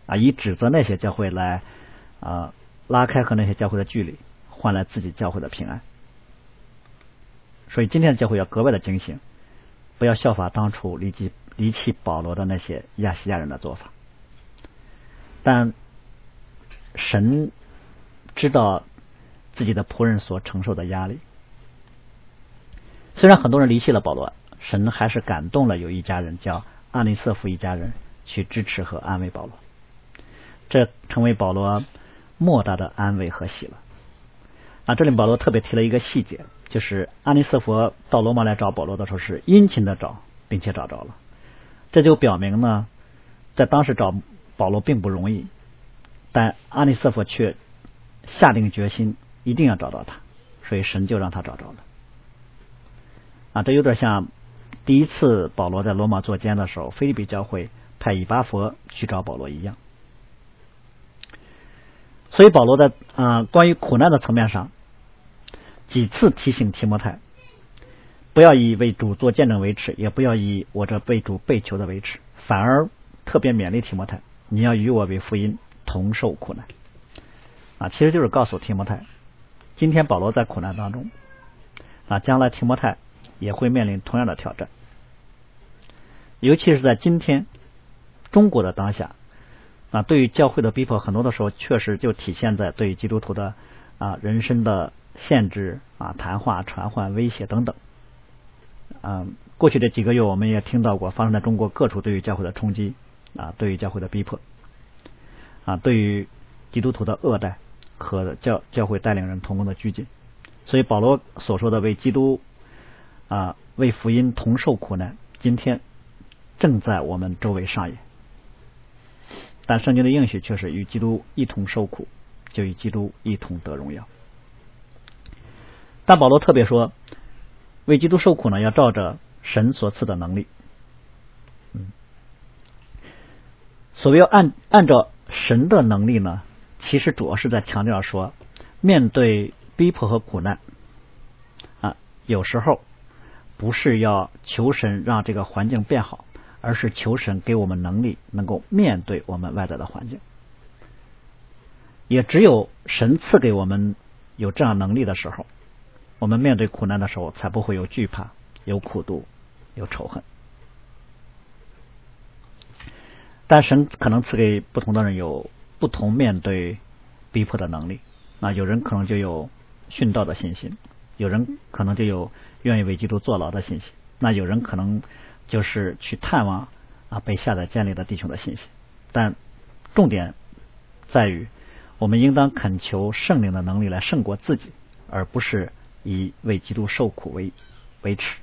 Speaker 1: 啊，以指责那些教会来啊拉开和那些教会的距离，换来自己教会的平安。所以今天的教会要格外的警醒，不要效法当初离弃离弃保罗的那些亚细亚人的做法。但神知道自己的仆人所承受的压力。虽然很多人离弃了保罗，神还是感动了有一家人叫阿尼瑟夫一家人去支持和安慰保罗。这成为保罗莫大的安慰和喜乐啊！这里保罗特别提了一个细节，就是阿尼斯佛到罗马来找保罗的时候是殷勤的找，并且找着了。这就表明呢，在当时找保罗并不容易，但阿尼斯佛却下定决心一定要找到他，所以神就让他找着了。啊，这有点像第一次保罗在罗马做监的时候，菲利比教会派以巴佛去找保罗一样。所以保罗在啊关于苦难的层面上，几次提醒提摩太，不要以为主做见证为耻，也不要以我这被主被囚的为耻，反而特别勉励提摩太，你要与我为福音同受苦难啊，其实就是告诉提摩太，今天保罗在苦难当中啊，将来提摩太也会面临同样的挑战，尤其是在今天中国的当下。啊，对于教会的逼迫，很多的时候确实就体现在对基督徒的啊人身的限制啊、谈话、传唤、威胁等等。嗯，过去这几个月，我们也听到过发生在中国各处对于教会的冲击啊，对于教会的逼迫啊，对于基督徒的恶待和教教会带领人同工的拘禁。所以保罗所说的为基督啊为福音同受苦难，今天正在我们周围上演。但圣经的应许却是与基督一同受苦，就与基督一同得荣耀。但保罗特别说，为基督受苦呢，要照着神所赐的能力。嗯，所谓要按按照神的能力呢，其实主要是在强调说，面对逼迫和苦难啊，有时候不是要求神让这个环境变好。而是求神给我们能力，能够面对我们外在的环境。也只有神赐给我们有这样能力的时候，我们面对苦难的时候，才不会有惧怕、有苦毒、有仇恨。但神可能赐给不同的人有不同面对逼迫的能力。那有人可能就有殉道的信心，有人可能就有愿意为基督坐牢的信心。那有人可能。就是去探望啊被下载建立的弟兄的信息，但重点在于，我们应当恳求圣灵的能力来胜过自己，而不是以为基督受苦为为耻。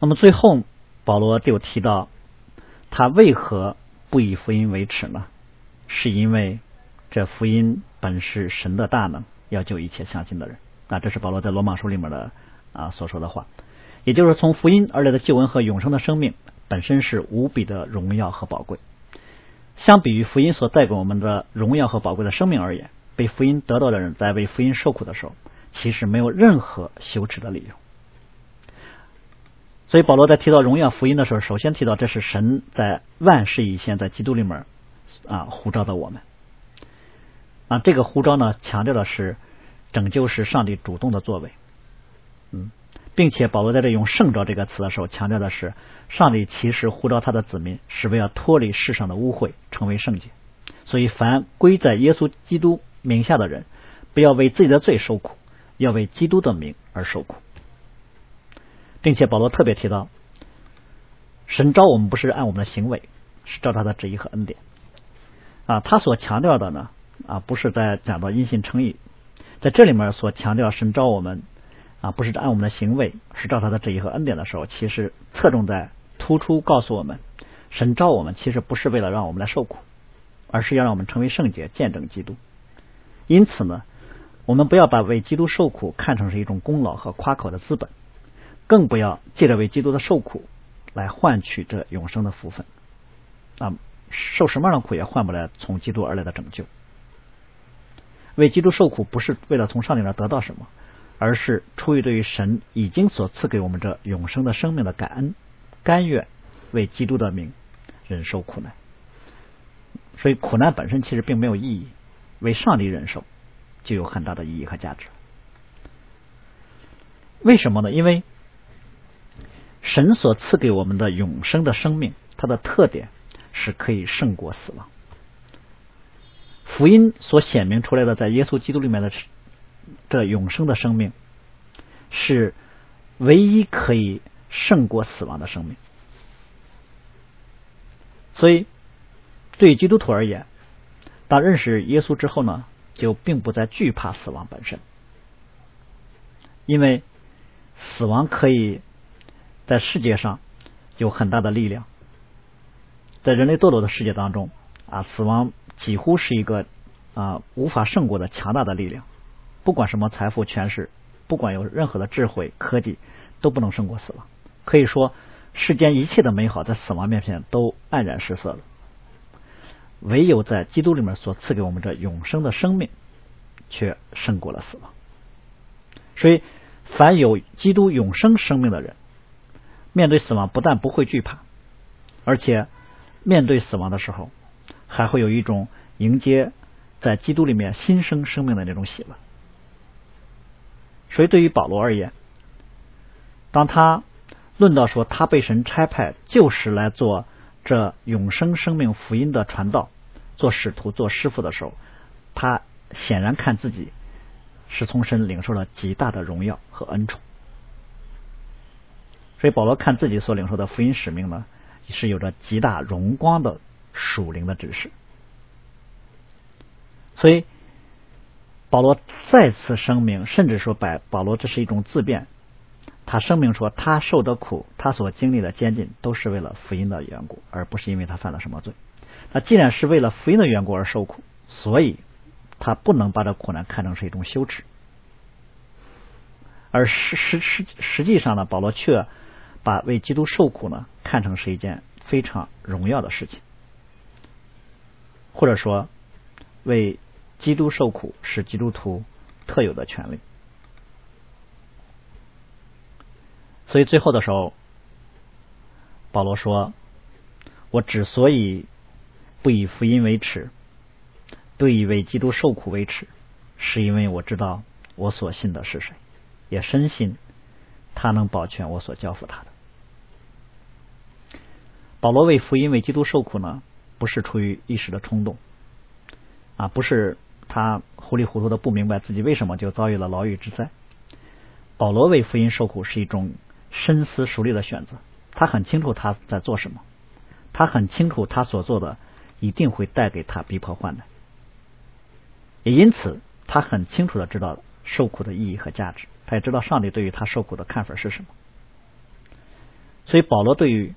Speaker 1: 那么最后，保罗就提到，他为何不以福音为耻呢？是因为这福音本是神的大能，要救一切相信的人。啊，这是保罗在罗马书里面的啊所说的话。也就是从福音而来的救恩和永生的生命本身是无比的荣耀和宝贵。相比于福音所带给我们的荣耀和宝贵的生命而言，被福音得到的人在为福音受苦的时候，其实没有任何羞耻的理由。所以保罗在提到荣耀福音的时候，首先提到这是神在万事以先在基督里面啊呼召的我们啊，这个呼召呢强调的是拯救是上帝主动的作为，并且保罗在这用“圣召”这个词的时候，强调的是上帝其实呼召他的子民是为了脱离世上的污秽，成为圣洁。所以，凡归在耶稣基督名下的人，不要为自己的罪受苦，要为基督的名而受苦。并且保罗特别提到，神召我们不是按我们的行为，是照他的旨意和恩典。啊，他所强调的呢，啊，不是在讲到因信称义，在这里面所强调神召我们。啊，不是按我们的行为，是照他的旨意和恩典的时候，其实侧重在突出告诉我们，神召我们其实不是为了让我们来受苦，而是要让我们成为圣洁，见证基督。因此呢，我们不要把为基督受苦看成是一种功劳和夸口的资本，更不要借着为基督的受苦来换取这永生的福分。啊，受什么样的苦也换不来从基督而来的拯救。为基督受苦不是为了从上帝那得到什么，而是出于对于神已经所赐给我们这永生的生命的感恩，甘愿为基督的名忍受苦难。所以苦难本身其实并没有意义，为上帝忍受就有很大的意义和价值。为什么呢？因为神所赐给我们的永生的生命，它的特点是可以胜过死亡。福音所显明出来的，在耶稣基督里面的这永生的生命，是唯一可以胜过死亡的生命。所以，对基督徒而言，当认识耶稣之后呢，就并不再惧怕死亡本身，因为死亡可以在世界上有很大的力量，在人类堕落的世界当中啊，死亡。几乎是一个啊无法胜过的强大的力量，不管什么财富、权势，不管有任何的智慧、科技，都不能胜过死亡。可以说，世间一切的美好在死亡面前都黯然失色了。唯有在基督里面所赐给我们这永生的生命，却胜过了死亡。所以，凡有基督永生生命的人，面对死亡不但不会惧怕，而且面对死亡的时候。还会有一种迎接在基督里面新生生命的那种喜乐。所以，对于保罗而言，当他论到说他被神差派就是来做这永生生命福音的传道、做使徒、做师傅的时候，他显然看自己是从神领受了极大的荣耀和恩宠。所以，保罗看自己所领受的福音使命呢，是有着极大荣光的。属灵的指示，所以保罗再次声明，甚至说百保罗这是一种自辩。他声明说，他受的苦，他所经历的监禁，都是为了福音的缘故，而不是因为他犯了什么罪。那既然是为了福音的缘故而受苦，所以他不能把这苦难看成是一种羞耻。而实实实实际上呢，保罗却把为基督受苦呢看成是一件非常荣耀的事情。或者说，为基督受苦是基督徒特有的权利。所以最后的时候，保罗说：“我之所以不以福音为耻，不以为基督受苦为耻，是因为我知道我所信的是谁，也深信他能保全我所交付他的。”保罗为福音为基督受苦呢？不是出于一时的冲动，啊，不是他糊里糊涂的不明白自己为什么就遭遇了牢狱之灾。保罗为福音受苦是一种深思熟虑的选择，他很清楚他在做什么，他很清楚他所做的一定会带给他逼迫患难，也因此他很清楚的知道受苦的意义和价值，他也知道上帝对于他受苦的看法是什么。所以保罗对于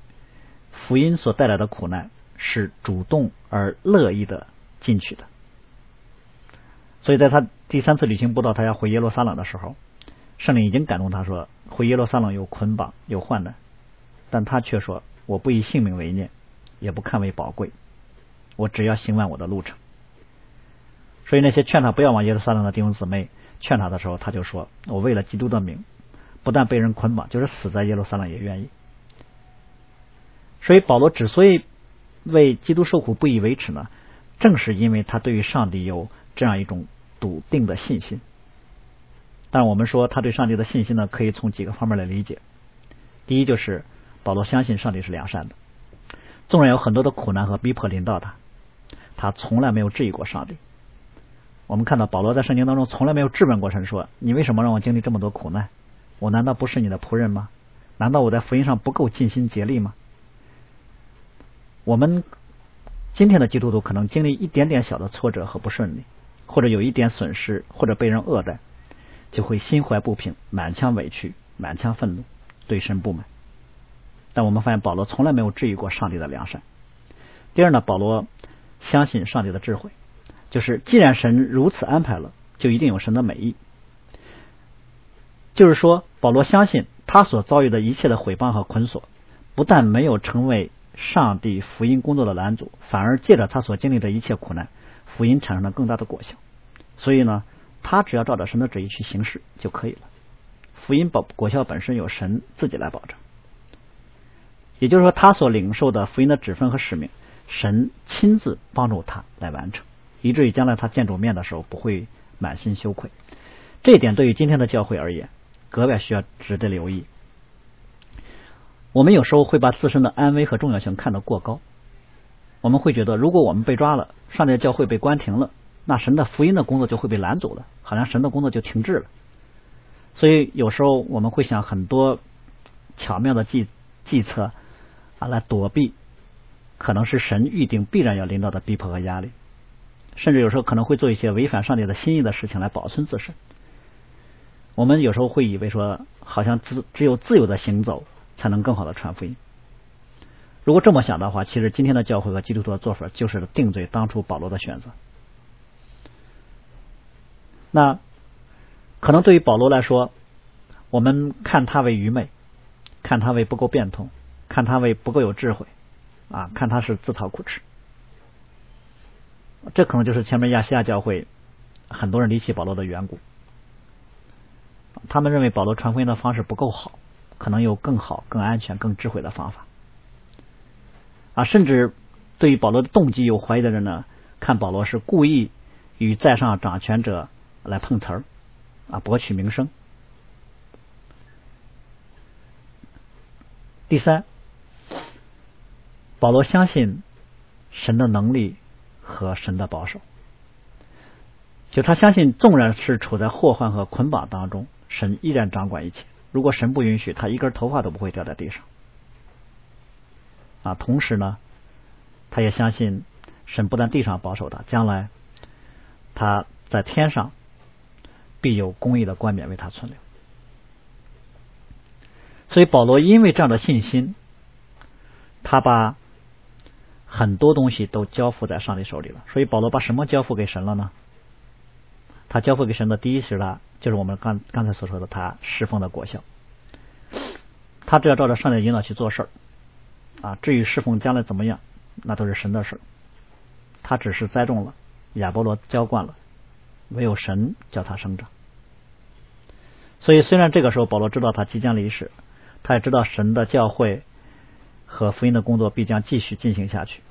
Speaker 1: 福音所带来的苦难。是主动而乐意的进去的，所以在他第三次旅行不到他要回耶路撒冷的时候，圣灵已经感动他说回耶路撒冷有捆绑有患难，但他却说我不以性命为念，也不看为宝贵，我只要行完我的路程。所以那些劝他不要往耶路撒冷的弟兄姊妹劝他的时候，他就说我为了基督的名，不但被人捆绑，就是死在耶路撒冷也愿意。所以保罗之所以。为基督受苦不以为耻呢？正是因为他对于上帝有这样一种笃定的信心。但我们说他对上帝的信心呢，可以从几个方面来理解。第一，就是保罗相信上帝是良善的，纵然有很多的苦难和逼迫临到他，他从来没有质疑过上帝。我们看到保罗在圣经当中从来没有质问过神，说你为什么让我经历这么多苦难？我难道不是你的仆人吗？难道我在福音上不够尽心竭力吗？我们今天的基督徒可能经历一点点小的挫折和不顺利，或者有一点损失，或者被人恶待，就会心怀不平，满腔委屈，满腔愤怒，对神不满。但我们发现保罗从来没有质疑过上帝的良善。第二呢，保罗相信上帝的智慧，就是既然神如此安排了，就一定有神的美意。就是说，保罗相信他所遭遇的一切的毁谤和捆锁，不但没有成为上帝福音工作的拦阻，反而借着他所经历的一切苦难，福音产生了更大的果效。所以呢，他只要照着神的旨意去行事就可以了。福音保果效本身由神自己来保证，也就是说，他所领受的福音的指分和使命，神亲自帮助他来完成，以至于将来他见主面的时候不会满心羞愧。这一点对于今天的教会而言。格外需要值得留意。我们有时候会把自身的安危和重要性看得过高，我们会觉得，如果我们被抓了，上帝的教会被关停了，那神的福音的工作就会被拦阻了，好像神的工作就停滞了。所以有时候我们会想很多巧妙的计计策啊，来躲避可能是神预定必然要临到的逼迫和压力，甚至有时候可能会做一些违反上帝的心意的事情来保存自身。我们有时候会以为说，好像只只有自由的行走才能更好的传福音。如果这么想的话，其实今天的教会和基督徒的做法就是定罪当初保罗的选择。那可能对于保罗来说，我们看他为愚昧，看他为不够变通，看他为不够有智慧，啊，看他是自讨苦吃。这可能就是前面亚细亚教会很多人离弃保罗的缘故。他们认为保罗传福音的方式不够好，可能有更好、更安全、更智慧的方法。啊，甚至对于保罗的动机有怀疑的人呢，看保罗是故意与在上掌权者来碰瓷儿，啊，博取名声。第三，保罗相信神的能力和神的保守，就他相信，纵然是处在祸患和捆绑当中。神依然掌管一切。如果神不允许，他一根头发都不会掉在地上。啊，同时呢，他也相信神不但地上保守他，将来他在天上必有公义的冠冕为他存留。所以保罗因为这样的信心，他把很多东西都交付在上帝手里了。所以保罗把什么交付给神了呢？他交付给神的第一是他。就是我们刚刚才所说的，他侍奉的果效，他只要照着上帝引导去做事儿啊。至于侍奉将来怎么样，那都是神的事。他只是栽种了，亚波罗浇灌了，唯有神叫他生长。所以，虽然这个时候保罗知道他即将离世，他也知道神的教会和福音的工作必将继续进行下去。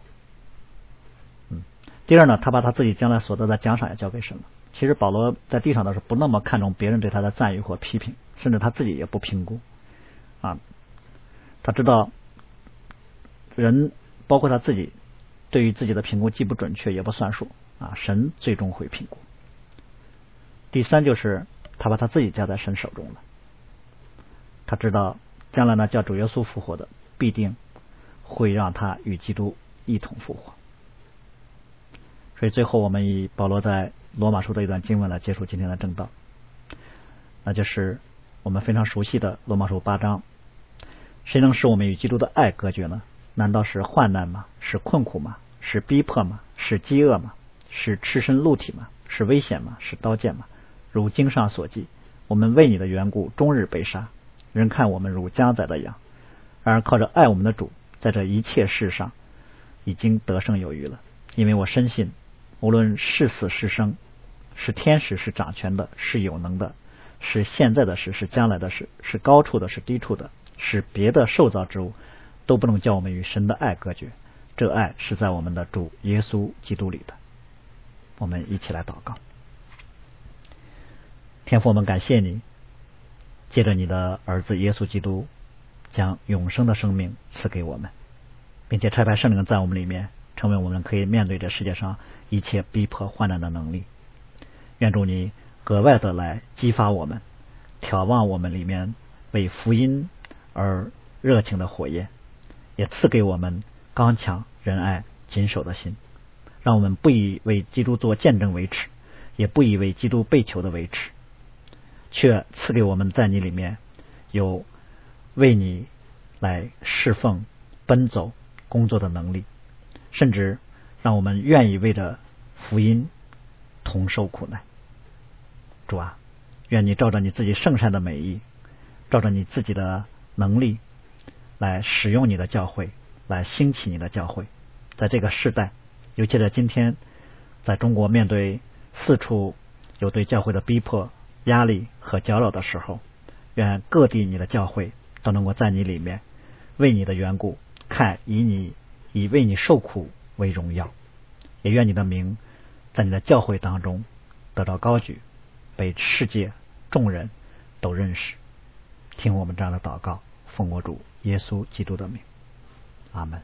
Speaker 1: 嗯，第二呢，他把他自己将来所得的奖赏也交给神了。其实保罗在地上的时候不那么看重别人对他的赞誉或批评，甚至他自己也不评估啊。他知道人包括他自己对于自己的评估既不准确也不算数啊，神最终会评估。第三就是他把他自己交在神手中了，他知道将来呢叫主耶稣复活的必定会让他与基督一同复活。所以最后我们以保罗在。罗马书的一段经文来结束今天的正道，那就是我们非常熟悉的罗马书八章。谁能使我们与基督的爱隔绝呢？难道是患难吗？是困苦吗？是逼迫吗？是饥饿吗？是赤身露体吗？是危险吗？是刀剑吗？如经上所记，我们为你的缘故终日被杀，人看我们如将宰的羊。然而靠着爱我们的主，在这一切事上已经得胜有余了，因为我深信。无论是死是生，是天使是掌权的，是有能的，是现在的事是将来的事，是高处的，是低处的，是别的受造之物，都不能叫我们与神的爱隔绝。这爱是在我们的主耶稣基督里的。我们一起来祷告，天父，我们感谢你，借着你的儿子耶稣基督，将永生的生命赐给我们，并且差派圣灵在我们里面，成为我们可以面对这世界上。一切逼迫患难的能力，愿主你格外的来激发我们，眺望我们里面为福音而热情的火焰，也赐给我们刚强仁爱谨守的心，让我们不以为基督做见证为耻，也不以为基督被囚的为耻，却赐给我们在你里面有为你来侍奉、奔走、工作的能力，甚至让我们愿意为着福音同受苦难。主啊，愿你照着你自己圣善的美意，照着你自己的能力，来使用你的教会，来兴起你的教会，在这个时代，尤其在今天，在中国面对四处有对教会的逼迫。压力和搅扰的时候，愿各地你的教会都能够在你里面，为你的缘故，看以你以为你受苦为荣耀，也愿你的名在你的教会当中得到高举，被世界众人都认识。听我们这样的祷告，奉我主耶稣基督的名，阿门。